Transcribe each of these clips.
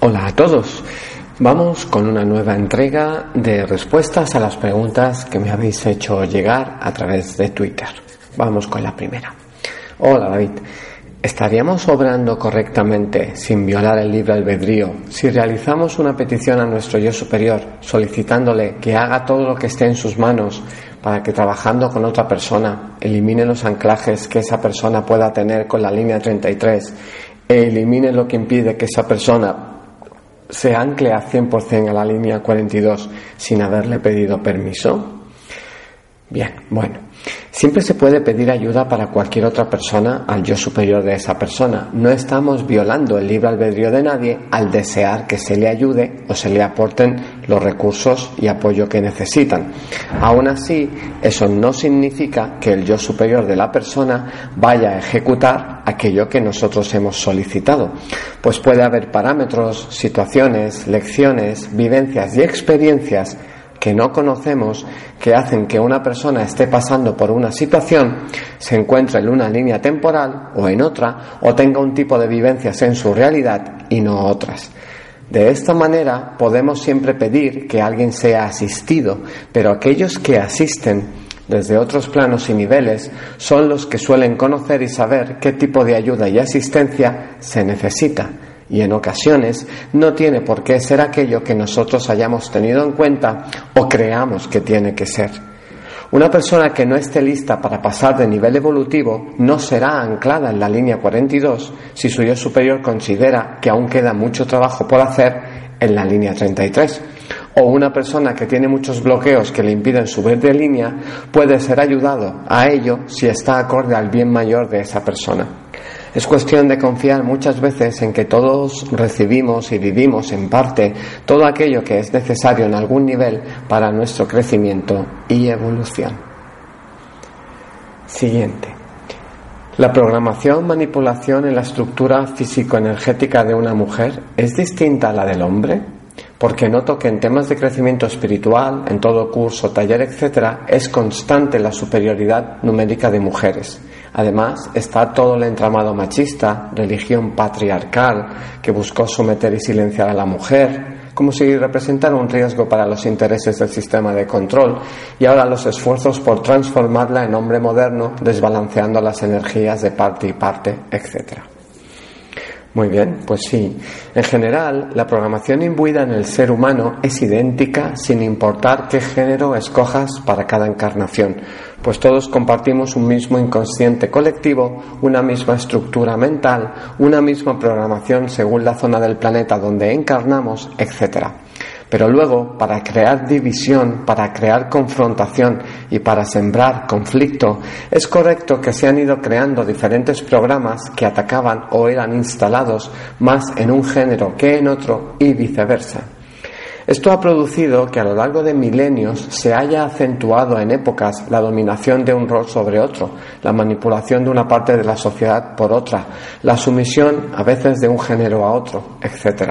Hola a todos. Vamos con una nueva entrega de respuestas a las preguntas que me habéis hecho llegar a través de Twitter. Vamos con la primera. Hola David. ¿Estaríamos obrando correctamente sin violar el libre albedrío si realizamos una petición a nuestro yo superior solicitándole que haga todo lo que esté en sus manos para que trabajando con otra persona elimine los anclajes que esa persona pueda tener con la línea 33 e elimine lo que impide que esa persona se ancle a 100% a la línea 42 sin haberle pedido permiso? Bien, bueno. Siempre se puede pedir ayuda para cualquier otra persona al yo superior de esa persona. No estamos violando el libre albedrío de nadie al desear que se le ayude o se le aporten los recursos y apoyo que necesitan. Aún así, eso no significa que el yo superior de la persona vaya a ejecutar aquello que nosotros hemos solicitado, pues puede haber parámetros, situaciones, lecciones, vivencias y experiencias que no conocemos que hacen que una persona esté pasando por una situación, se encuentre en una línea temporal o en otra, o tenga un tipo de vivencias en su realidad y no otras. De esta manera podemos siempre pedir que alguien sea asistido, pero aquellos que asisten desde otros planos y niveles son los que suelen conocer y saber qué tipo de ayuda y asistencia se necesita y en ocasiones no tiene por qué ser aquello que nosotros hayamos tenido en cuenta o creamos que tiene que ser. Una persona que no esté lista para pasar de nivel evolutivo no será anclada en la línea 42 si su yo superior considera que aún queda mucho trabajo por hacer en la línea 33. O una persona que tiene muchos bloqueos que le impiden subir de línea puede ser ayudado a ello si está acorde al bien mayor de esa persona. Es cuestión de confiar muchas veces en que todos recibimos y vivimos en parte todo aquello que es necesario en algún nivel para nuestro crecimiento y evolución. Siguiente. La programación manipulación en la estructura físico-energética de una mujer es distinta a la del hombre, porque noto que en temas de crecimiento espiritual, en todo curso, taller, etc., es constante la superioridad numérica de mujeres. Además, está todo el entramado machista, religión patriarcal, que buscó someter y silenciar a la mujer, como si representara un riesgo para los intereses del sistema de control, y ahora los esfuerzos por transformarla en hombre moderno, desbalanceando las energías de parte y parte, etc. Muy bien, pues sí. En general, la programación imbuida en el ser humano es idéntica sin importar qué género escojas para cada encarnación, pues todos compartimos un mismo inconsciente colectivo, una misma estructura mental, una misma programación según la zona del planeta donde encarnamos, etc. Pero luego, para crear división, para crear confrontación y para sembrar conflicto, es correcto que se han ido creando diferentes programas que atacaban o eran instalados más en un género que en otro y viceversa. Esto ha producido que a lo largo de milenios se haya acentuado en épocas la dominación de un rol sobre otro, la manipulación de una parte de la sociedad por otra, la sumisión a veces de un género a otro, etc.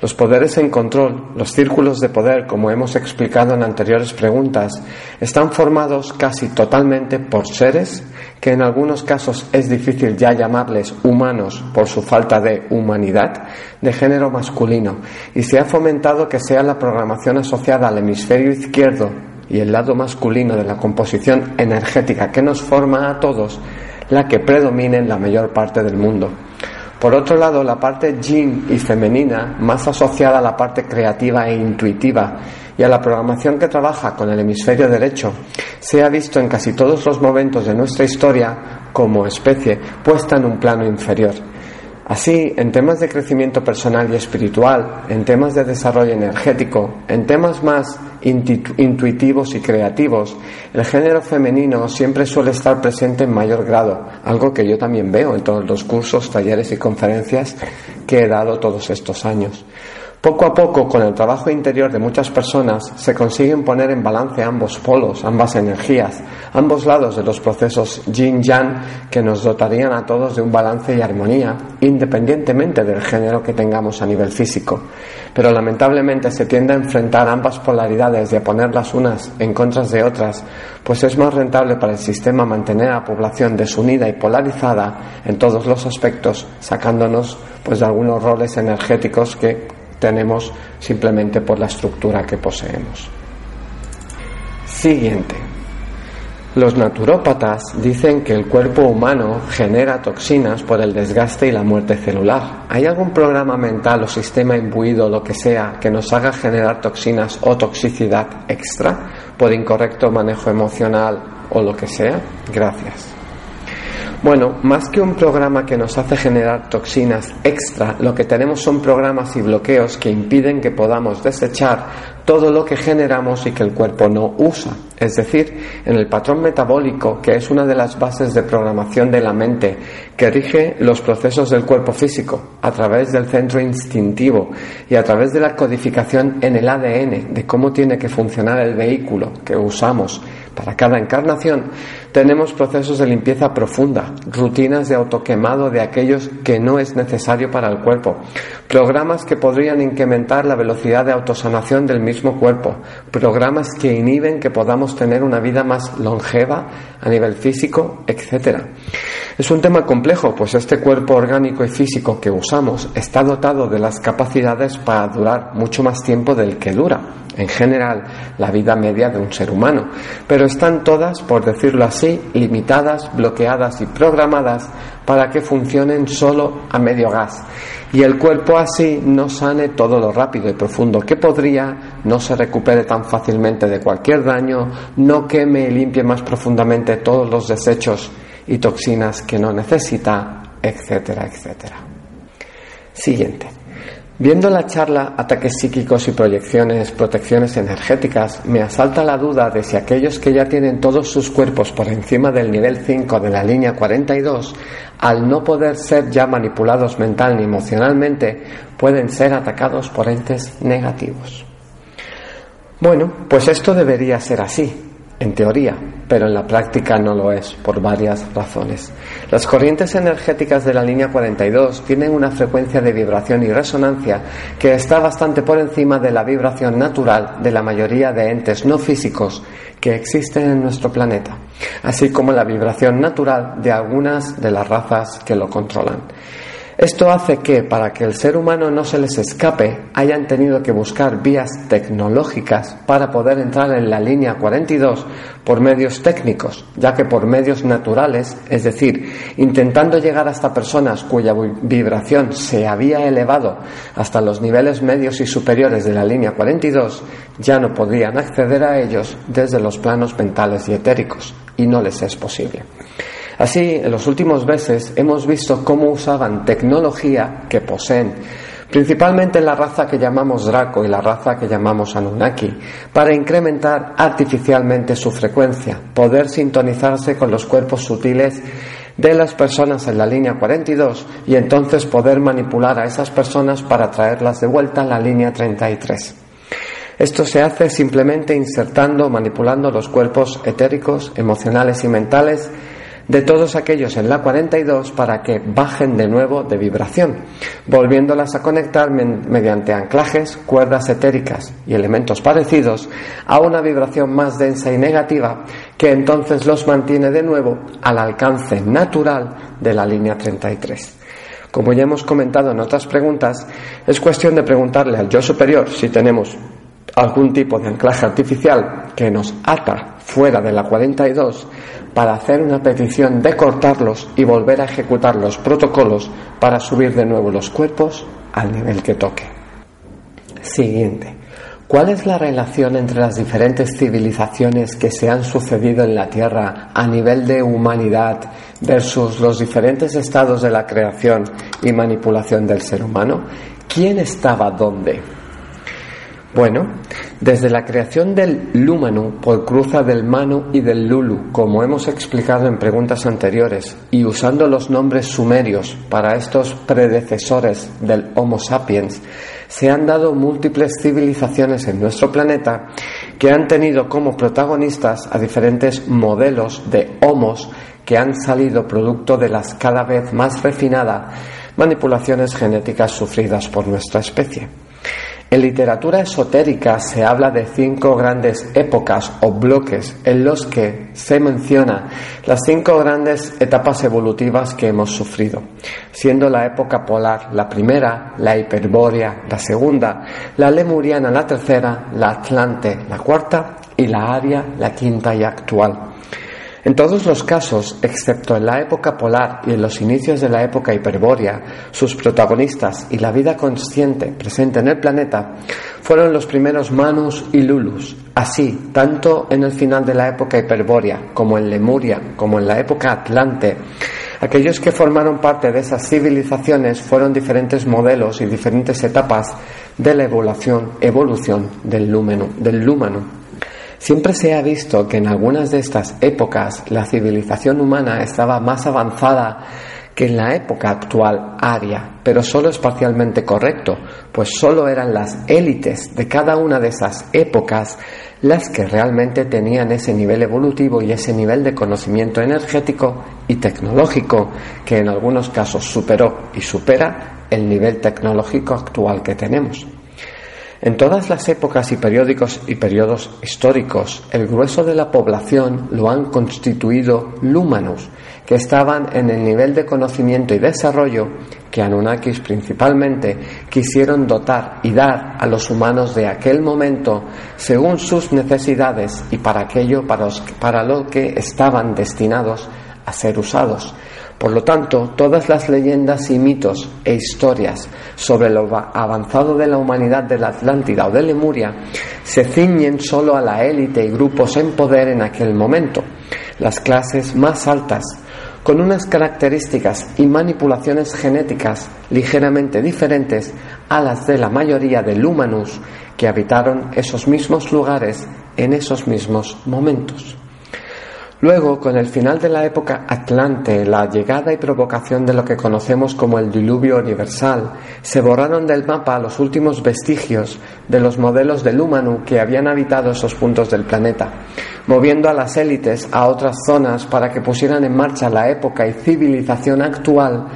Los poderes en control, los círculos de poder, como hemos explicado en anteriores preguntas, están formados casi totalmente por seres que en algunos casos es difícil ya llamarles humanos por su falta de humanidad, de género masculino, y se ha fomentado que sea la programación asociada al hemisferio izquierdo y el lado masculino de la composición energética que nos forma a todos la que predomine en la mayor parte del mundo. Por otro lado, la parte yin y femenina, más asociada a la parte creativa e intuitiva y a la programación que trabaja con el hemisferio derecho, se ha visto en casi todos los momentos de nuestra historia como especie puesta en un plano inferior. Así, en temas de crecimiento personal y espiritual, en temas de desarrollo energético, en temas más intuitivos y creativos, el género femenino siempre suele estar presente en mayor grado, algo que yo también veo en todos los cursos, talleres y conferencias que he dado todos estos años. Poco a poco, con el trabajo interior de muchas personas, se consiguen poner en balance ambos polos, ambas energías, ambos lados de los procesos yin-yang que nos dotarían a todos de un balance y armonía, independientemente del género que tengamos a nivel físico. Pero lamentablemente se tiende a enfrentar ambas polaridades y a ponerlas unas en contra de otras, pues es más rentable para el sistema mantener a la población desunida y polarizada en todos los aspectos, sacándonos pues de algunos roles energéticos que tenemos simplemente por la estructura que poseemos. Siguiente. Los naturópatas dicen que el cuerpo humano genera toxinas por el desgaste y la muerte celular. ¿Hay algún programa mental o sistema imbuido, lo que sea, que nos haga generar toxinas o toxicidad extra por incorrecto manejo emocional o lo que sea? Gracias. Bueno, más que un programa que nos hace generar toxinas extra, lo que tenemos son programas y bloqueos que impiden que podamos desechar todo lo que generamos y que el cuerpo no usa. Es decir, en el patrón metabólico, que es una de las bases de programación de la mente, que rige los procesos del cuerpo físico a través del centro instintivo y a través de la codificación en el ADN de cómo tiene que funcionar el vehículo que usamos para cada encarnación, tenemos procesos de limpieza profunda, rutinas de autoquemado de aquellos que no es necesario para el cuerpo, programas que podrían incrementar la velocidad de autosanación del mismo cuerpo, programas que inhiben que podamos tener una vida más longeva a nivel físico, etc. Es un tema complejo, pues este cuerpo orgánico y físico que usamos está dotado de las capacidades para durar mucho más tiempo del que dura en general la vida media de un ser humano, pero están todas, por decirlo así, limitadas, bloqueadas y programadas para que funcionen solo a medio gas. Y el cuerpo así no sane todo lo rápido y profundo que podría, no se recupere tan fácilmente de cualquier daño, no queme y limpie más profundamente todos los desechos y toxinas que no necesita, etcétera, etcétera. Siguiente. Viendo la charla Ataques psíquicos y proyecciones, protecciones energéticas, me asalta la duda de si aquellos que ya tienen todos sus cuerpos por encima del nivel 5 de la línea 42, al no poder ser ya manipulados mental ni emocionalmente, pueden ser atacados por entes negativos. Bueno, pues esto debería ser así, en teoría, pero en la práctica no lo es, por varias razones. Las corrientes energéticas de la línea 42 tienen una frecuencia de vibración y resonancia que está bastante por encima de la vibración natural de la mayoría de entes no físicos que existen en nuestro planeta, así como la vibración natural de algunas de las razas que lo controlan. Esto hace que, para que el ser humano no se les escape, hayan tenido que buscar vías tecnológicas para poder entrar en la línea 42 por medios técnicos, ya que por medios naturales, es decir, intentando llegar hasta personas cuya vibración se había elevado hasta los niveles medios y superiores de la línea 42, ya no podrían acceder a ellos desde los planos mentales y etéricos, y no les es posible. Así, en los últimos meses hemos visto cómo usaban tecnología que poseen, principalmente la raza que llamamos Draco y la raza que llamamos Anunnaki, para incrementar artificialmente su frecuencia, poder sintonizarse con los cuerpos sutiles de las personas en la línea 42 y entonces poder manipular a esas personas para traerlas de vuelta a la línea 33. Esto se hace simplemente insertando o manipulando los cuerpos etéricos, emocionales y mentales de todos aquellos en la 42 para que bajen de nuevo de vibración, volviéndolas a conectar mediante anclajes, cuerdas etéricas y elementos parecidos a una vibración más densa y negativa que entonces los mantiene de nuevo al alcance natural de la línea 33. Como ya hemos comentado en otras preguntas, es cuestión de preguntarle al yo superior si tenemos algún tipo de anclaje artificial que nos ata fuera de la 42 para hacer una petición de cortarlos y volver a ejecutar los protocolos para subir de nuevo los cuerpos al nivel que toque. Siguiente. ¿Cuál es la relación entre las diferentes civilizaciones que se han sucedido en la Tierra a nivel de humanidad versus los diferentes estados de la creación y manipulación del ser humano? ¿Quién estaba dónde? Bueno, desde la creación del Lumanu por cruza del Manu y del Lulu, como hemos explicado en preguntas anteriores, y usando los nombres sumerios para estos predecesores del Homo sapiens, se han dado múltiples civilizaciones en nuestro planeta que han tenido como protagonistas a diferentes modelos de homos que han salido producto de las cada vez más refinadas manipulaciones genéticas sufridas por nuestra especie. En literatura esotérica se habla de cinco grandes épocas o bloques en los que se menciona las cinco grandes etapas evolutivas que hemos sufrido, siendo la época polar la primera, la hiperbórea la segunda, la lemuriana la tercera, la atlante la cuarta y la aria la quinta y actual. En todos los casos, excepto en la época polar y en los inicios de la época hiperbórea, sus protagonistas y la vida consciente presente en el planeta fueron los primeros Manus y Lulus. Así, tanto en el final de la época hiperbórea como en Lemuria, como en la época Atlante, aquellos que formaron parte de esas civilizaciones fueron diferentes modelos y diferentes etapas de la evolución, evolución del, lúmeno, del lúmano. Siempre se ha visto que en algunas de estas épocas la civilización humana estaba más avanzada que en la época actual aria, pero solo es parcialmente correcto, pues solo eran las élites de cada una de esas épocas las que realmente tenían ese nivel evolutivo y ese nivel de conocimiento energético y tecnológico que en algunos casos superó y supera el nivel tecnológico actual que tenemos. En todas las épocas y periódicos y periodos históricos, el grueso de la población lo han constituido lúmanos, que estaban en el nivel de conocimiento y desarrollo que Anunnakis principalmente quisieron dotar y dar a los humanos de aquel momento según sus necesidades y para aquello para, para lo que estaban destinados a ser usados. Por lo tanto, todas las leyendas y mitos e historias sobre lo avanzado de la humanidad de la Atlántida o de Lemuria se ciñen solo a la élite y grupos en poder en aquel momento, las clases más altas, con unas características y manipulaciones genéticas ligeramente diferentes a las de la mayoría de humanus que habitaron esos mismos lugares en esos mismos momentos. Luego, con el final de la época Atlante, la llegada y provocación de lo que conocemos como el diluvio universal, se borraron del mapa los últimos vestigios de los modelos del Humanu que habían habitado esos puntos del planeta, moviendo a las élites a otras zonas para que pusieran en marcha la época y civilización actual,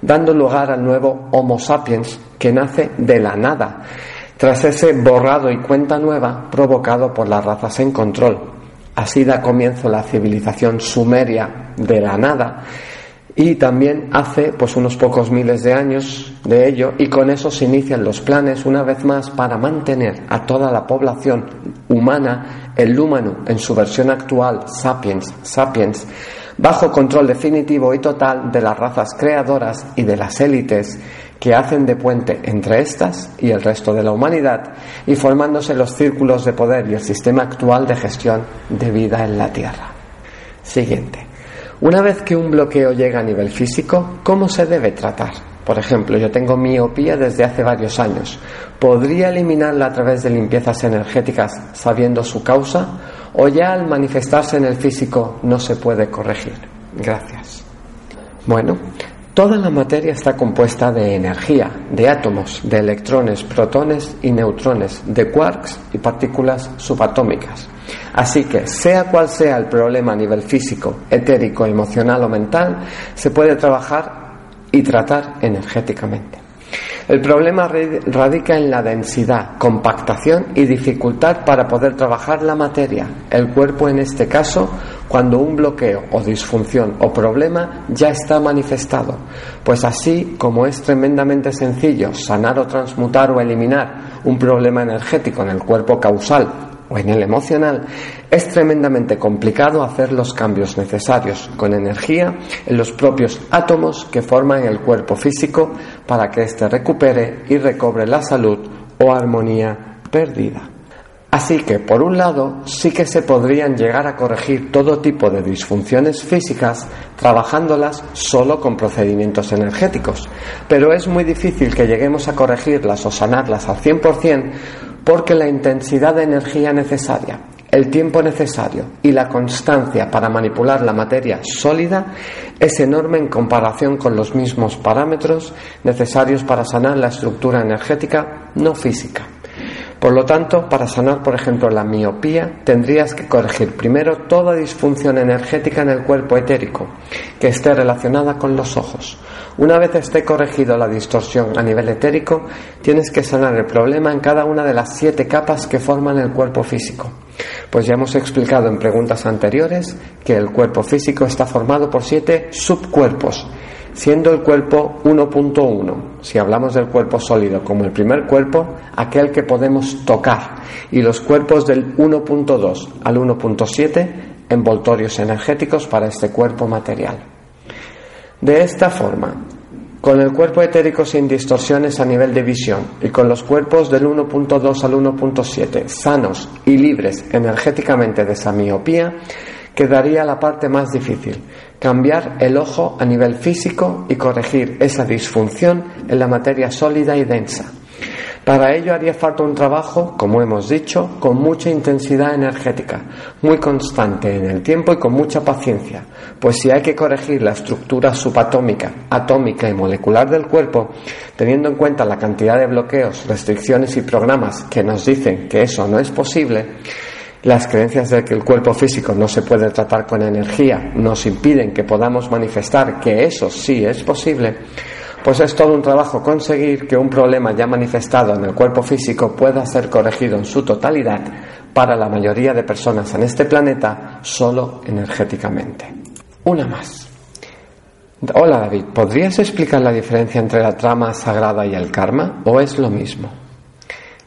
dando lugar al nuevo Homo sapiens que nace de la nada, tras ese borrado y cuenta nueva provocado por las razas en control Así da comienzo la civilización sumeria de la nada y también hace pues unos pocos miles de años de ello y con eso se inician los planes una vez más para mantener a toda la población humana, el humano en su versión actual, sapiens, sapiens, bajo control definitivo y total de las razas creadoras y de las élites que hacen de puente entre estas y el resto de la humanidad y formándose los círculos de poder y el sistema actual de gestión de vida en la Tierra. Siguiente. Una vez que un bloqueo llega a nivel físico, ¿cómo se debe tratar? Por ejemplo, yo tengo miopía desde hace varios años. ¿Podría eliminarla a través de limpiezas energéticas sabiendo su causa? ¿O ya al manifestarse en el físico no se puede corregir? Gracias. Bueno, Toda la materia está compuesta de energía, de átomos, de electrones, protones y neutrones, de quarks y partículas subatómicas. Así que, sea cual sea el problema a nivel físico, etérico, emocional o mental, se puede trabajar y tratar energéticamente. El problema radica en la densidad, compactación y dificultad para poder trabajar la materia, el cuerpo en este caso, cuando un bloqueo o disfunción o problema ya está manifestado. Pues así como es tremendamente sencillo sanar o transmutar o eliminar un problema energético en el cuerpo causal o en el emocional, es tremendamente complicado hacer los cambios necesarios con energía en los propios átomos que forman el cuerpo físico para que éste recupere y recobre la salud o armonía perdida. Así que, por un lado, sí que se podrían llegar a corregir todo tipo de disfunciones físicas trabajándolas solo con procedimientos energéticos, pero es muy difícil que lleguemos a corregirlas o sanarlas al 100% porque la intensidad de energía necesaria, el tiempo necesario y la constancia para manipular la materia sólida es enorme en comparación con los mismos parámetros necesarios para sanar la estructura energética no física. Por lo tanto, para sanar, por ejemplo, la miopía, tendrías que corregir primero toda disfunción energética en el cuerpo etérico que esté relacionada con los ojos. Una vez esté corregido la distorsión a nivel etérico, tienes que sanar el problema en cada una de las siete capas que forman el cuerpo físico. Pues ya hemos explicado en preguntas anteriores que el cuerpo físico está formado por siete subcuerpos siendo el cuerpo 1.1, si hablamos del cuerpo sólido como el primer cuerpo, aquel que podemos tocar, y los cuerpos del 1.2 al 1.7, envoltorios energéticos para este cuerpo material. De esta forma, con el cuerpo etérico sin distorsiones a nivel de visión y con los cuerpos del 1.2 al 1.7 sanos y libres energéticamente de esa miopía, quedaría la parte más difícil, cambiar el ojo a nivel físico y corregir esa disfunción en la materia sólida y densa. Para ello haría falta un trabajo, como hemos dicho, con mucha intensidad energética, muy constante en el tiempo y con mucha paciencia, pues si hay que corregir la estructura subatómica, atómica y molecular del cuerpo, teniendo en cuenta la cantidad de bloqueos, restricciones y programas que nos dicen que eso no es posible, las creencias de que el cuerpo físico no se puede tratar con energía nos impiden que podamos manifestar que eso sí es posible, pues es todo un trabajo conseguir que un problema ya manifestado en el cuerpo físico pueda ser corregido en su totalidad para la mayoría de personas en este planeta solo energéticamente. Una más. Hola David, ¿podrías explicar la diferencia entre la trama sagrada y el karma o es lo mismo?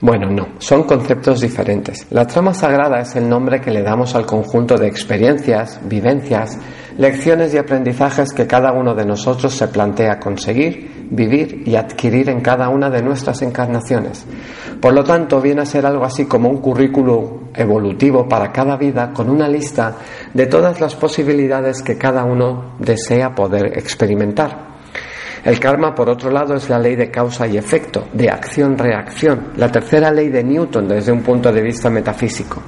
Bueno, no, son conceptos diferentes. La trama sagrada es el nombre que le damos al conjunto de experiencias, vivencias, lecciones y aprendizajes que cada uno de nosotros se plantea conseguir, vivir y adquirir en cada una de nuestras encarnaciones. Por lo tanto, viene a ser algo así como un currículo evolutivo para cada vida con una lista de todas las posibilidades que cada uno desea poder experimentar. El karma, por otro lado, es la ley de causa y efecto, de acción-reacción, la tercera ley de Newton desde un punto de vista metafísico.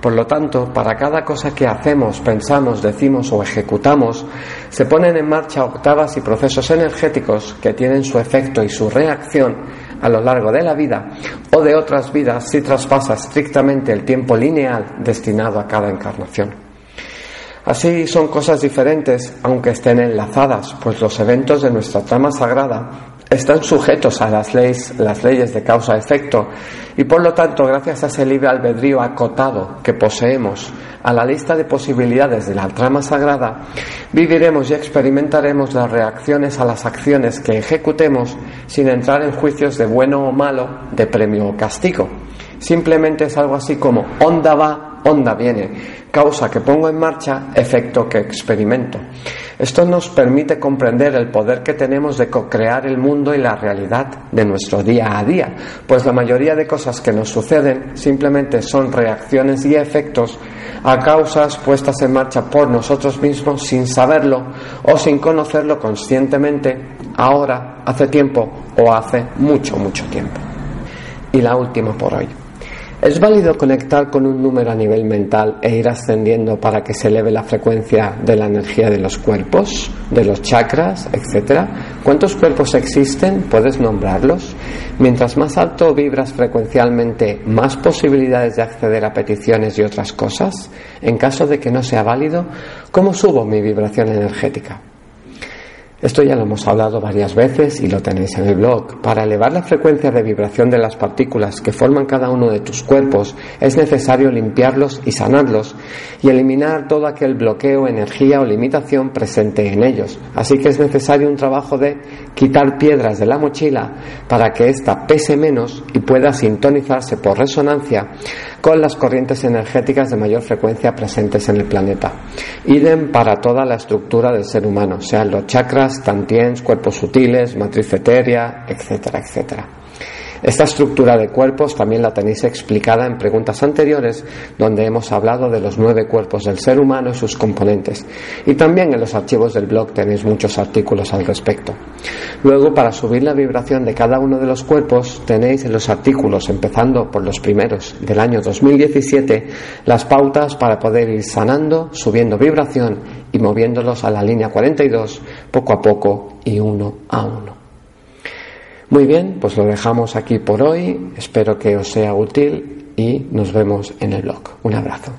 Por lo tanto, para cada cosa que hacemos, pensamos, decimos o ejecutamos, se ponen en marcha octavas y procesos energéticos que tienen su efecto y su reacción a lo largo de la vida o de otras vidas si traspasa estrictamente el tiempo lineal destinado a cada encarnación. Así son cosas diferentes, aunque estén enlazadas, pues los eventos de nuestra trama sagrada están sujetos a las leyes, las leyes de causa-efecto y por lo tanto, gracias a ese libre albedrío acotado que poseemos, a la lista de posibilidades de la trama sagrada, viviremos y experimentaremos las reacciones a las acciones que ejecutemos sin entrar en juicios de bueno o malo, de premio o castigo. Simplemente es algo así como onda va, onda viene, causa que pongo en marcha, efecto que experimento. Esto nos permite comprender el poder que tenemos de co-crear el mundo y la realidad de nuestro día a día, pues la mayoría de cosas que nos suceden simplemente son reacciones y efectos a causas puestas en marcha por nosotros mismos sin saberlo o sin conocerlo conscientemente ahora, hace tiempo o hace mucho, mucho tiempo. Y la última por hoy. ¿Es válido conectar con un número a nivel mental e ir ascendiendo para que se eleve la frecuencia de la energía de los cuerpos, de los chakras, etcétera? ¿Cuántos cuerpos existen? ¿Puedes nombrarlos? Mientras más alto vibras frecuencialmente, más posibilidades de acceder a peticiones y otras cosas. En caso de que no sea válido, ¿cómo subo mi vibración energética? Esto ya lo hemos hablado varias veces y lo tenéis en el blog. Para elevar la frecuencia de vibración de las partículas que forman cada uno de tus cuerpos es necesario limpiarlos y sanarlos y eliminar todo aquel bloqueo, energía o limitación presente en ellos. Así que es necesario un trabajo de quitar piedras de la mochila para que ésta pese menos y pueda sintonizarse por resonancia con las corrientes energéticas de mayor frecuencia presentes en el planeta. Idem para toda la estructura del ser humano, sean los chakras, tantiens, cuerpos sutiles, matriz etérea, etcétera, etcétera. Esta estructura de cuerpos también la tenéis explicada en preguntas anteriores, donde hemos hablado de los nueve cuerpos del ser humano y sus componentes. Y también en los archivos del blog tenéis muchos artículos al respecto. Luego, para subir la vibración de cada uno de los cuerpos, tenéis en los artículos, empezando por los primeros del año 2017, las pautas para poder ir sanando, subiendo vibración y moviéndolos a la línea 42 poco a poco y uno a uno. Muy bien, pues lo dejamos aquí por hoy. Espero que os sea útil y nos vemos en el blog. Un abrazo.